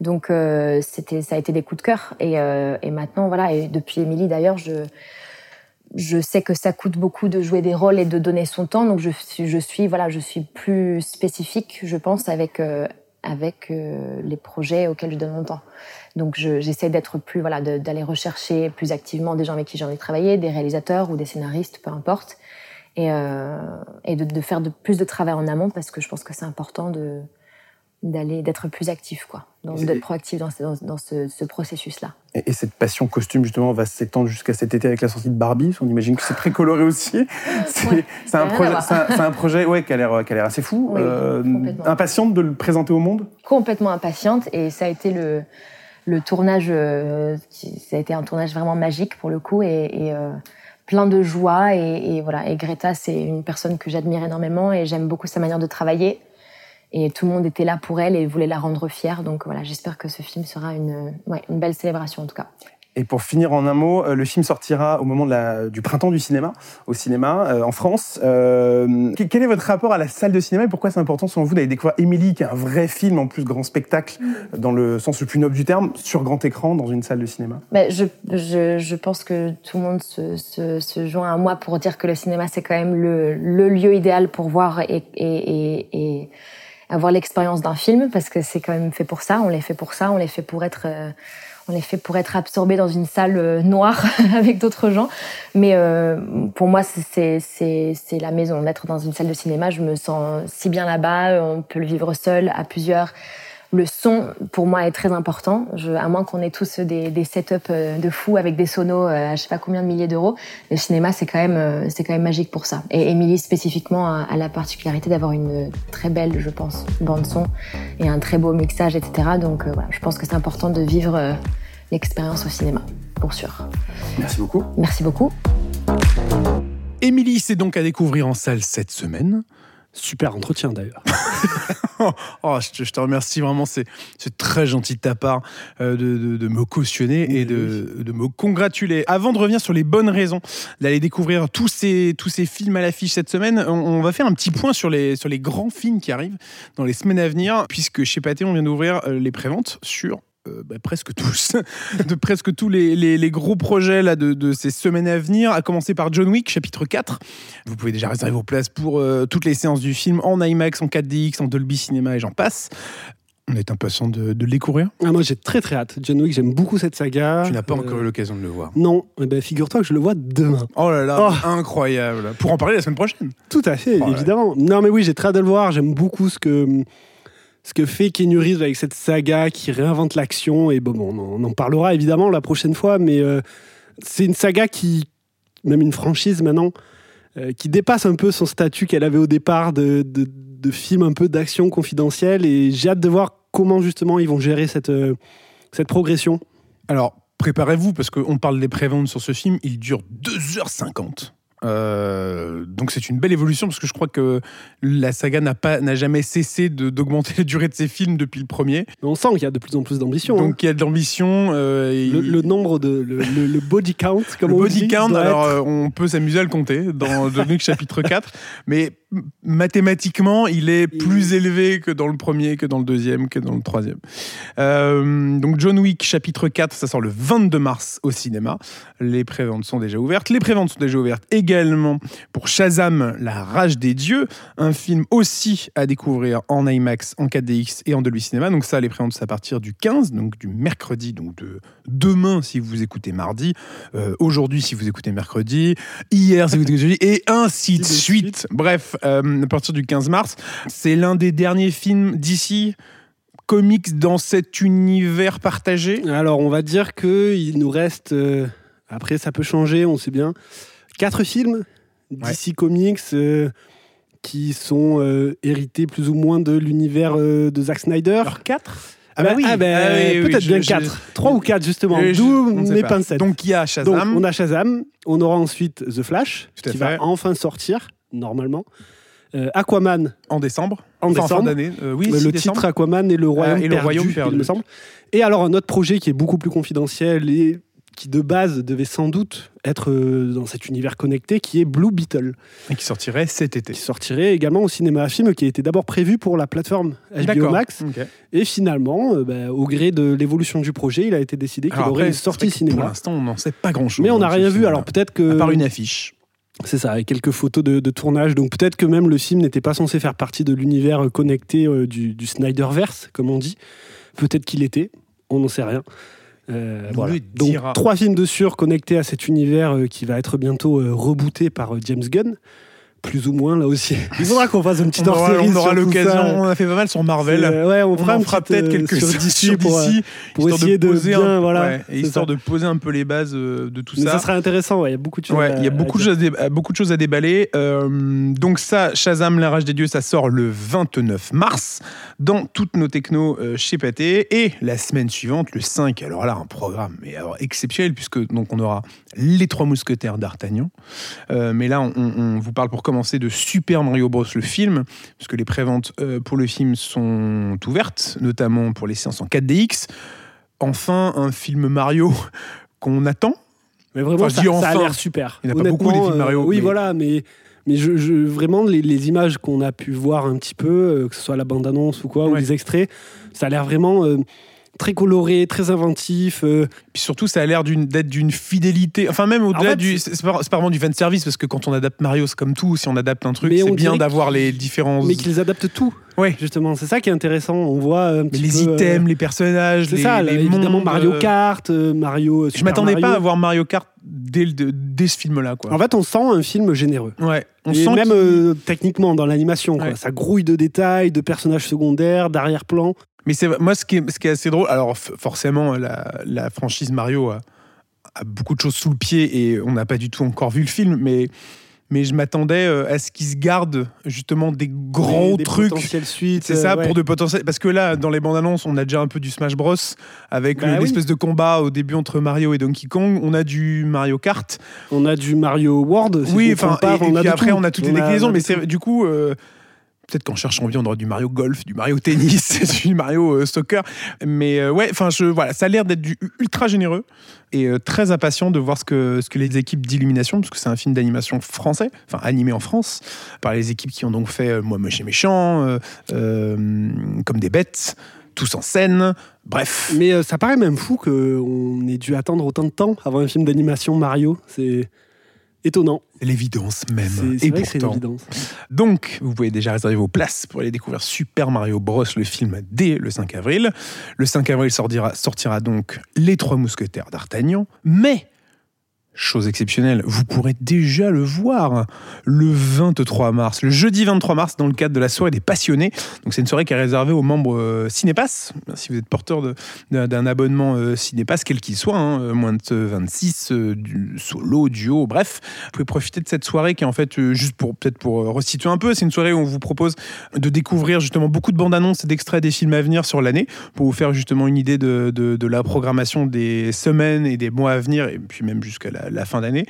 Donc euh, c'était, ça a été des coups de cœur et, euh, et maintenant voilà. Et depuis Émilie d'ailleurs, je je sais que ça coûte beaucoup de jouer des rôles et de donner son temps, donc je suis, je suis voilà, je suis plus spécifique, je pense, avec euh, avec euh, les projets auxquels je donne mon temps. Donc je- j'essaie d'être plus voilà, d'aller rechercher plus activement des gens avec qui j'ai envie de travailler, des réalisateurs ou des scénaristes, peu importe, et euh, et de, de faire de plus de travail en amont parce que je pense que c'est important de d'aller d'être plus actif quoi, d'être proactif dans, ce- dans, dans ce, ce processus là. Et, et cette passion costume, justement, va s'étendre jusqu'à cet été avec la sortie de Barbie. On imagine que c'est très coloré aussi. C'est Ouais, un, projet- un, un ouais, qui a l'air qui a l'air assez fou. Euh, Oui, impatiente de le présenter au monde? Complètement impatiente et ça a été le le tournage euh, qui- ça a été un tournage vraiment magique pour le coup et, et, euh, plein de joie et, et voilà et Greta c'est une personne que j'admire énormément et j'aime beaucoup sa manière de travailler et tout le monde était là pour elle et voulait la rendre fière. Donc voilà j'espère que ce film sera une ouais, une belle célébration en tout cas. Et pour finir en un mot, euh, le film sortira au moment de la, du printemps du cinéma, au cinéma, euh, en France. Euh, que- quel est votre rapport à la salle de cinéma et pourquoi c'est important selon vous d'aller découvrir Émilie, qui est un vrai film, en plus grand spectacle, dans le sens le plus noble du terme, sur grand écran, dans une salle de cinéma? Ben, je, je, je pense que tout le monde se, se, se joint à moi pour dire que le cinéma, c'est quand même le, le lieu idéal pour voir et, et, et, et avoir l'expérience d'un film, parce que c'est quand même fait pour ça, on les fait pour ça, on les fait pour être... euh, on les fait pour être absorbés dans une salle euh, noire avec d'autres gens. Mais euh, pour moi, c'est la maison. D'être dans une salle de cinéma, je me sens si bien là-bas. On peut le vivre seul, à plusieurs. Le son, pour moi, est très important. Je, à moins qu'on ait tous des, des setups euh, de fous avec des sonos euh, à je sais pas combien de milliers d'euros, le cinéma, c'est quand même, euh, c'est quand même magique pour ça. Et Émilie, spécifiquement, a, a la particularité d'avoir une très belle, je pense, bande son et un très beau mixage, etc. Donc euh, voilà, je pense que c'est important de vivre euh, l'expérience au cinéma, pour sûr. Merci beaucoup. Merci beaucoup. Émilie, c'est donc à découvrir en salle cette semaine. Super entretien d'ailleurs. Oh, je, te, je te remercie vraiment, c'est c'est très gentil de ta part euh, de, de- de me cautionner et de, de me congratuler. Avant de revenir sur les bonnes raisons d'aller découvrir tous ces, tous ces films à l'affiche cette semaine, on, on va faire un petit point sur les, sur les grands films qui arrivent dans les semaines à venir, puisque chez Pathé, on vient d'ouvrir euh, les préventes sur euh, bah, presque tous, de presque tous les, les- les gros projets là, de, de ces semaines à venir, à commencer par John Wick, chapitre 4. Vous pouvez déjà réserver vos places pour euh, toutes les séances du film en IMAX, en 4DX, en Dolby Cinema et j'en passe. On est impatient de, de le découvrir. Ah, moi j'ai très très hâte. John Wick, j'aime beaucoup cette saga. Tu n'as pas Euh, encore eu l'occasion de le voir. Non, eh ben, figure-toi que je le vois demain. Oh là là, Oh. incroyable. Pour en parler la semaine prochaine. Tout à fait, Oh évidemment. Non, mais oui, j'ai très hâte de le voir. J'aime beaucoup ce que, ce que fait Reeves avec cette saga qui réinvente l'action. Et bon, on, en, parlera évidemment la prochaine fois, mais euh, c'est une saga qui, même une franchise maintenant, euh, qui dépasse un peu son statut qu'elle avait au départ de film un peu d'action confidentielle. Et j'ai hâte de voir comment justement ils vont gérer cette, euh, cette progression. Alors, préparez-vous parce qu'on parle des préventes sur ce film. Il dure 2h50. Euh, donc c'est une belle évolution parce que je crois que la saga n'a pas n'a jamais cessé de- d'augmenter la durée de ses films depuis le premier. Mais on sent qu'il y a de plus en plus d'ambition. hein. Donc il y a de l'ambition. euh, et- Le, le nombre de le, le- le body count, comme le on body dit, count, alors être- euh, on peut s'amuser à le compter dans John Wick chapitre 4, mais mathématiquement, il est plus élevé que dans le premier, que dans le deuxième, que dans le troisième. Euh, donc John Wick chapitre 4, ça sort le 22 mars au cinéma. Les préventes sont déjà ouvertes. Les préventes sont déjà ouvertes également également pour Shazam, La Rage des Dieux, un film aussi à découvrir en IMAX, en 4DX et en Dolby Cinema. Donc ça, les préventes à partir du 15, donc du mercredi, donc de demain si vous écoutez mardi, euh, aujourd'hui si vous écoutez mercredi, hier si vous écoutez jeudi, et ainsi de de suite. Bref, euh, à partir du 15 mars, c'est l'un des derniers films d'ici comics dans cet univers partagé? Alors, on va dire qu'il nous reste. euh, après, ça peut changer, on sait bien. Quatre films DC Comics euh, qui sont euh, hérités plus ou moins de l'univers euh, de Zack Snyder. Alors 4 Ah bah, ah bah, peut-être bien 4. 3 ou 4, justement. D'où mes pincettes. Donc il y a Donc, Shazam. on a Shazam. On aura ensuite The Flash, qui fait. va enfin sortir, normalement. Aquaman, en décembre. En Enfin, fin décembre. d'année. Oui, le décembre. titre Aquaman et le Royaume et le perdu, Royaume il perdu. me semble. Et alors un autre projet qui est beaucoup plus confidentiel et qui de base devait sans doute être euh, dans cet univers connecté, qui est Blue Beetle, Et qui sortirait cet été. qui sortirait également au cinéma, un film qui était d'abord prévu pour la plateforme HBO. Max, et finalement, euh, bah, au gré de l'évolution du projet, il a été décidé qu'il aurait une sortie que Pour cinéma. l'instant, on n'en sait pas grand-chose. Mais on n'a hein, rien ce vu, alors peut-être que... À part une affiche. C'est ça, avec quelques photos de, de tournage. Donc peut-être que même le film n'était pas censé faire partie de l'univers euh, connecté euh, du, du Snyderverse, comme on dit. Peut-être qu'il était, on n'en sait rien. Euh, voilà. Donc trois films de sûr connectés à cet univers euh, qui va être bientôt euh, rebooté par James Gunn. Plus ou moins là aussi. Il faudra qu'on fasse une petite On aura, hors-série on aura l'occasion. On a fait pas mal sur Marvel. Ouais, on on, fera, en fera peut-être euh, quelques sur DC pour, euh, DC, pour histoire essayer de, poser bien, un, voilà. ouais, et c'est histoire ça. de poser un peu les bases euh, de tout Mais ça. ça sera intéressant, il y a beaucoup de choses. Il y a beaucoup de, choses à, beaucoup de choses à déballer. Euh, donc ça, Shazam, la rage des dieux, ça sort le 29 mars dans toutes nos technos euh, chez Pathé. Et la semaine suivante, le 5, alors là, un programme mais alors, exceptionnel, puisque donc on aura les trois mousquetaires d'Artagnan. Euh, mais là, on, on- on vous parle pour commencer de Super Mario Bros, le film, puisque les préventes euh, pour le film sont ouvertes, notamment pour les séances en 4DX. Enfin, un film Mario qu'on attend. Mais vraiment, Enfin, ça, a l'air super. Il n'y en a pas beaucoup, des films Mario, euh, oui, mais- voilà, mais, mais je, je- vraiment, les, les images qu'on a pu voir un petit peu, euh, que ce soit la bande-annonce ou quoi, ou les extraits, ça a l'air vraiment euh, très coloré, très inventif. euh, Puis surtout, ça a l'air d'être d'une fidélité. Enfin, même au-delà fait, du. C'est pas, vraiment du fan service parce que quand on adapte Mario, c'est comme tout. Si on adapte un truc, c'est bien d'avoir les différents. mais qu'ils adaptent tout, Ouais. justement. C'est ça qui est intéressant. On voit un Mais petit les peu, euh, items, les personnages, c'est les, ça, les évidemment mondes, Mario euh, Kart, euh, Mario. Je m'attendais pas à voir Mario Kart dès, le- de- dès ce film-là. En fait, on sent un film généreux. ouais. On et sent même euh, techniquement dans l'animation. Ouais. ça grouille de détails, de personnages secondaires, d'arrière-plan. Mais c'est moi ce qui, est, ce qui est assez drôle. Alors forcément, la, la franchise Mario a, a beaucoup de choses sous le pied et on n'a pas du tout encore vu le film, mais mais je m'attendais euh, à ce qu'ils se gardent justement des gros Des- des trucs. suites, C'est ça euh, ouais. pour de potentiels. Parce que là, dans les bandes annonces, on a déjà un peu du Smash Bros. avec Bah oui. l'espèce de combat au début entre Mario et Donkey Kong. On a du Mario Kart. On a du Mario World. si oui, enfin, et, et on a puis après, tout. on a toutes les On déclinaisons. mais du coup. euh, Peut-être qu'en cherchant bien, on aura du Mario Golf, du Mario Tennis, du Mario euh, Soccer. Mais euh, ouais, enfin, voilà, ça a l'air d'être ultra généreux et euh, très impatient de voir ce que, ce que les équipes d'Illumination, parce que c'est un film d'animation français, enfin animé en France, par les équipes qui ont donc fait Moi Moche et Méchant, Comme des bêtes, Tous en scène, bref. Mais ça paraît même fou qu'on ait dû attendre autant de temps avant un film d'animation Mario. C'est étonnant. L'évidence même. C'est que pourtant. Donc, vous pouvez déjà réserver vos places pour aller découvrir Super Mario Bros, le film, dès le 5 avril. Le 5 avril sortira, sortira donc Les Trois Mousquetaires d'Artagnan. Mais, chose exceptionnelle, vous pourrez déjà le voir le 23 mars, le jeudi 23 mars, dans le cadre de la soirée des passionnés. Donc, c'est une soirée qui est réservée aux membres euh, Cinépass. Si vous êtes porteur d'un abonnement euh, Cinépass, quel qu'il soit, hein, euh, moins de 26, euh, du solo, duo, bref, vous pouvez profiter de cette soirée qui est en fait, juste pour peut-être pour resituer un peu, c'est une soirée où on vous propose de découvrir justement beaucoup de bandes annonces et d'extraits des films à venir sur l'année pour vous faire justement une idée de, de- de la programmation des semaines et des mois à venir et puis même jusqu'à la, la fin d'année.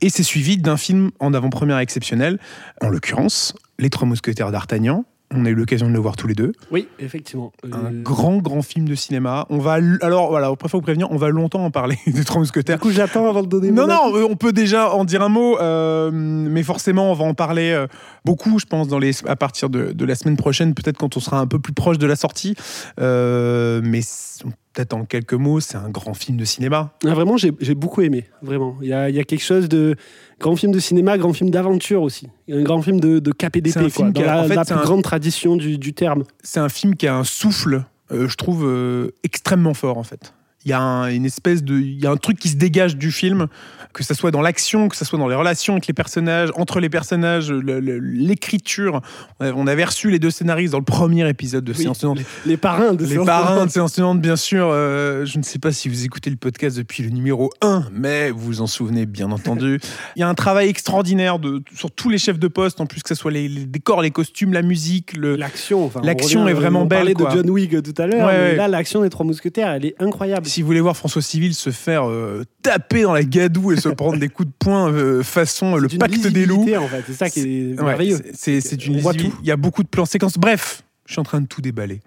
Et c'est suivi d'un film en avant-première exceptionnel, en l'occurrence Les Trois Mousquetaires d'Artagnan. On a eu l'occasion de le voir tous les deux. Oui, effectivement. Un Euh, grand, grand film de cinéma. On va, alors voilà, on préfère vous prévenir, on va longtemps en parler des Trois Mousquetaires. Du coup, j'attends avant de donner Non, non, on peut déjà en dire un mot, euh, mais forcément, on va en parler euh, beaucoup, je pense, dans les, à partir de, de la semaine prochaine, peut-être quand on sera un peu plus proche de la sortie. Euh, mais c- peut-être en quelques mots, c'est un grand film de cinéma. Ah, vraiment, j'ai beaucoup aimé. Vraiment. Il y a, il y a quelque chose de grand film de cinéma, grand film d'aventure aussi. Un grand film de, de un KPDP, quoi, film dans qui a- la, en fait, la c'est plus un- grande tradition du, du terme. C'est un film qui a un souffle, euh, je trouve, euh, extrêmement fort en fait. Il y a un- une espèce de, il y a un truc qui se dégage du film, que ça soit dans l'action, que ça soit dans les relations avec les personnages, entre les personnages, l'écriture. On On avait reçu les deux scénaristes dans le premier épisode de Oui, Séance Tenante. Les parrains de Les Séance parrains Tenante. de Séance Tenante, bien sûr. euh, je ne sais pas si vous écoutez le podcast depuis le numéro 1, mais vous vous en souvenez, bien entendu. Il y a un travail extraordinaire de, sur tous les chefs de poste, en plus que ce soit les, les décors, les costumes, la musique, L'action, enfin, on L'action est vraiment on belle, parlait quoi. de John Wick tout à l'heure, ouais. là, l'action des Trois Mousquetaires, elle est incroyable. Si vous voulez voir François Civil se faire euh, taper dans la gadoue et se prendre des coups de poing euh, façon euh, le pacte des loups, lisibilité, en fait. C'est ça qui est merveilleux. c'est- une lisibilité. Il y a beaucoup de plans séquences. Bref, je suis en train de tout déballer.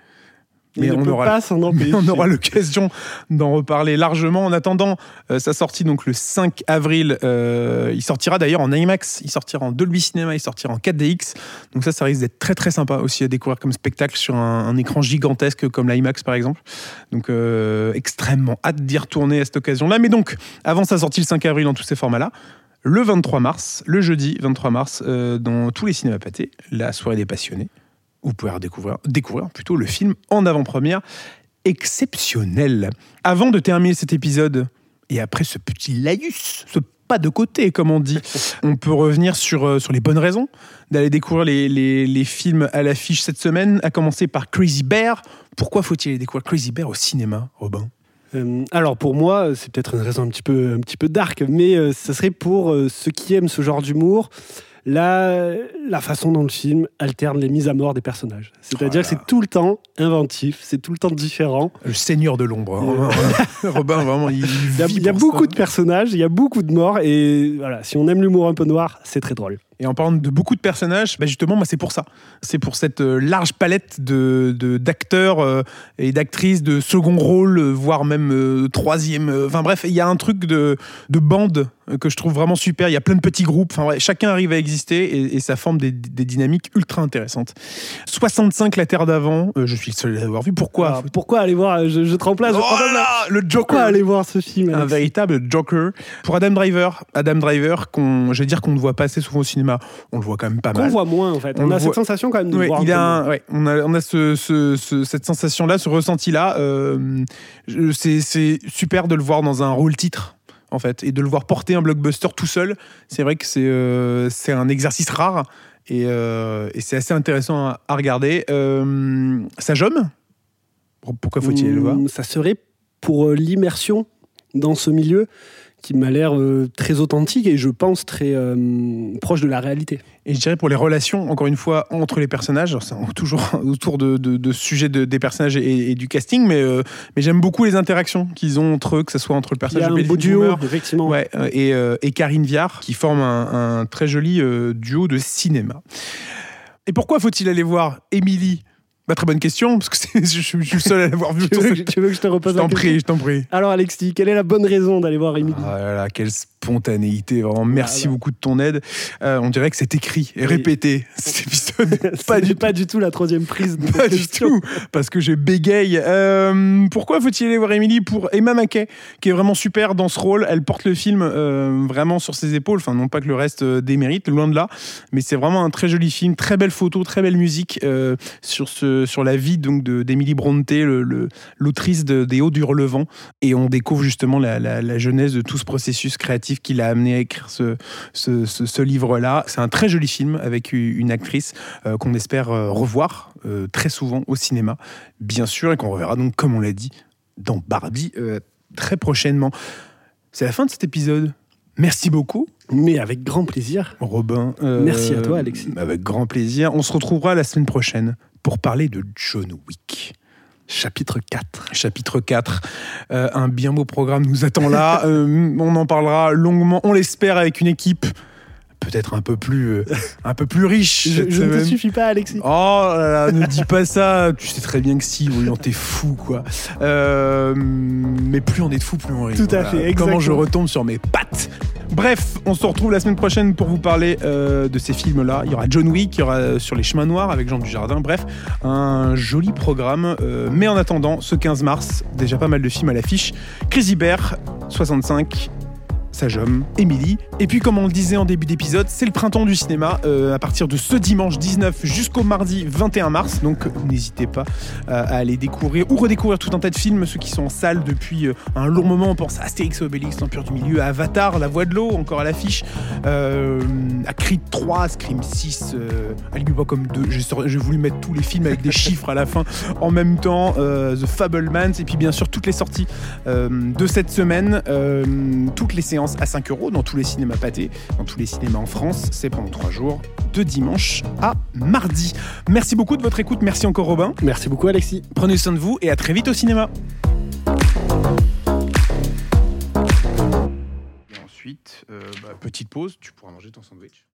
Mais on aura, mais on aura l'occasion d'en reparler largement. En attendant, euh, sa sortie donc le 5 avril. euh, il sortira d'ailleurs en IMAX, il sortira en Dolby Cinema, il sortira en 4DX. Donc ça, ça risque d'être très très sympa aussi à découvrir comme spectacle sur un, un écran gigantesque comme l'IMAX par exemple. Donc euh, extrêmement hâte d'y retourner à cette occasion-là. Mais donc, avant sa sortie le 5 avril dans tous ces formats-là, le 23 mars, le jeudi 23 mars, dans tous les cinémas pâtés, la soirée des passionnés, vous pouvez redécouvrir, découvrir plutôt le film en avant-première exceptionnel. Avant de terminer cet épisode, et après ce petit laïus, ce pas de côté, comme on dit, on peut revenir sur, euh, sur les bonnes raisons d'aller découvrir les, les- les films à l'affiche cette semaine, à commencer par Crazy Bear. Pourquoi faut-il aller découvrir Crazy Bear au cinéma, Robin? Euh, alors pour moi, c'est peut-être une raison un petit peu, un petit peu dark, mais euh, ça serait pour euh, ceux qui aiment ce genre d'humour, la, la façon dont le film alterne les mises à mort des personnages. C'est-à-dire que c'est tout le temps inventif, c'est tout le temps différent. Le seigneur de l'ombre. hein. Robin, vraiment, il, Il y a, vit il y a beaucoup de personnages, il y a beaucoup de morts, et voilà, si on aime l'humour un peu noir, c'est très drôle. Et en parlant de beaucoup de personnages, bah justement, moi, c'est pour ça. C'est pour cette euh, large palette de de- d'acteurs euh, et d'actrices de second rôle, euh, voire même troisième. Enfin bref, il y a un truc de, de bande que je trouve vraiment super. Il y a plein de petits groupes. Enfin, ouais, chacun arrive à exister et, et ça forme des, des dynamiques ultra intéressantes. 65 La Terre d'avant, euh, je suis le seul à l'avoir vu. Pourquoi Alors, pourquoi aller voir Je, je te remplace. Oh là le Joker Pourquoi aller voir ce film un véritable Joker. Pour Adam Driver, Adam Driver, qu'on, je vais dire qu'on ne voit pas assez souvent au cinéma, on le voit quand même pas mal. voit moins en fait. On On, a voit- cette sensation quand même de Ouais, voir. il un a peu un- ouais, on a, on a ce, ce- ce- cette sensation-là, ce ressenti-là. euh, c'est, super de le voir dans un rôle titre, en fait, et de le voir porter un blockbuster tout seul. C'est vrai que c'est, euh, un exercice rare et, euh, et c'est assez intéressant à, à regarder. Euh, ça jomme Pourquoi faut-il le voir? Hum, Ça serait pour l'immersion dans ce milieu qui m'a l'air euh, très authentique et je pense très euh, proche de la réalité. Et je dirais pour les relations, encore une fois, entre les personnages, c'est toujours autour de, de, de ce sujet de- des personnages et, et du casting, mais, euh, mais j'aime beaucoup les interactions qu'ils ont entre eux, que ce soit entre le Il y personnage a de beau duo, Boomer, effectivement. Ouais, et, et Karine Viard, qui forment un, un très joli duo de cinéma. Et pourquoi faut-il aller voir Émilie bah, Très bonne question, parce que je, suis- je le seul à l'avoir vu. Tu veux, que, tu veux que je te Je repose la t'en prie, je t'en prie. Alors Alexis, quelle est la bonne raison d'aller voir Emily Ah là là, quelle spontanéité, vraiment. Merci beaucoup de ton aide. Euh, on dirait que c'est écrit et répété, cet épisode. pas, du, pas du tout la troisième prise de Pas du tout, parce que je bégaye. Euh, pourquoi faut-il aller voir Emily Pour Emma Mackey, qui est vraiment super dans ce rôle? Elle porte le film euh, vraiment sur ses épaules. Enfin, non pas que le reste démérite, loin de là. Mais c'est vraiment un très joli film, très belle photo, très belle musique sur, ce, sur la vie donc d'Emily Bronte, l'autrice de, des Hauts du Relevant. Et on découvre justement la, la, la genèse de tout ce processus créatif qui l'a amené à écrire ce, ce, ce- ce livre-là. C'est un très joli film avec une actrice euh, qu'on espère euh, revoir euh, très souvent au cinéma, bien sûr, et qu'on reverra donc, comme on l'a dit, dans Barbie très prochainement. C'est la fin de cet épisode. Merci beaucoup, Mais avec grand plaisir. Robin. Euh, Merci à toi, Alexis. Avec grand plaisir. On se retrouvera la semaine prochaine pour parler de John Wick. Chapitre 4. Chapitre 4. Euh, un bien beau programme nous attend là. Euh, on en parlera longuement, on l'espère, avec une équipe peut-être un peu plus, euh, un peu plus riche. Je, ne te suffis pas, Alexis. Oh là là, ne dis pas ça. Tu sais très bien que si, voyons, t'es fou, quoi. Euh, mais plus on est de fous, plus on rit. Tout à fait, Comment je exactement. retombe sur mes pattes. Bref, on se retrouve la semaine prochaine pour vous parler euh, de ces films-là. Il y aura John Wick, il y aura euh, Sur les chemins noirs avec Jean Dujardin. Bref, un joli programme. Euh, mais en attendant, ce 15 mars, déjà pas mal de films à l'affiche. Chris Bear, 65, Sajom, Émilie. Et puis, comme on le disait en début d'épisode, c'est le printemps du cinéma euh, à partir de ce dimanche 19 jusqu'au mardi 21 mars. Donc, n'hésitez pas euh, à aller découvrir ou redécouvrir tout un tas de films, ceux qui sont en salle depuis euh, un long moment. On pense à Astérix et Obélix, l'Empire du Milieu, à Avatar, La Voix de l'eau, encore à l'affiche, euh, à Creed 3, Scream 6, euh, Alibi comme 2. J'ai voulu mettre tous les films avec des chiffres à la fin en même temps. The Fablemans, et puis bien sûr toutes les sorties de cette semaine, toutes les séances à 5 euros dans tous les cinémas pâtés, dans tous les cinémas en France. C'est pendant 3 jours, de dimanche à mardi. Merci beaucoup de votre écoute. Merci encore Robin. Merci beaucoup, Alexis. Prenez soin de vous et à très vite au cinéma. Et ensuite, euh, bah, petite pause, tu pourras manger ton sandwich.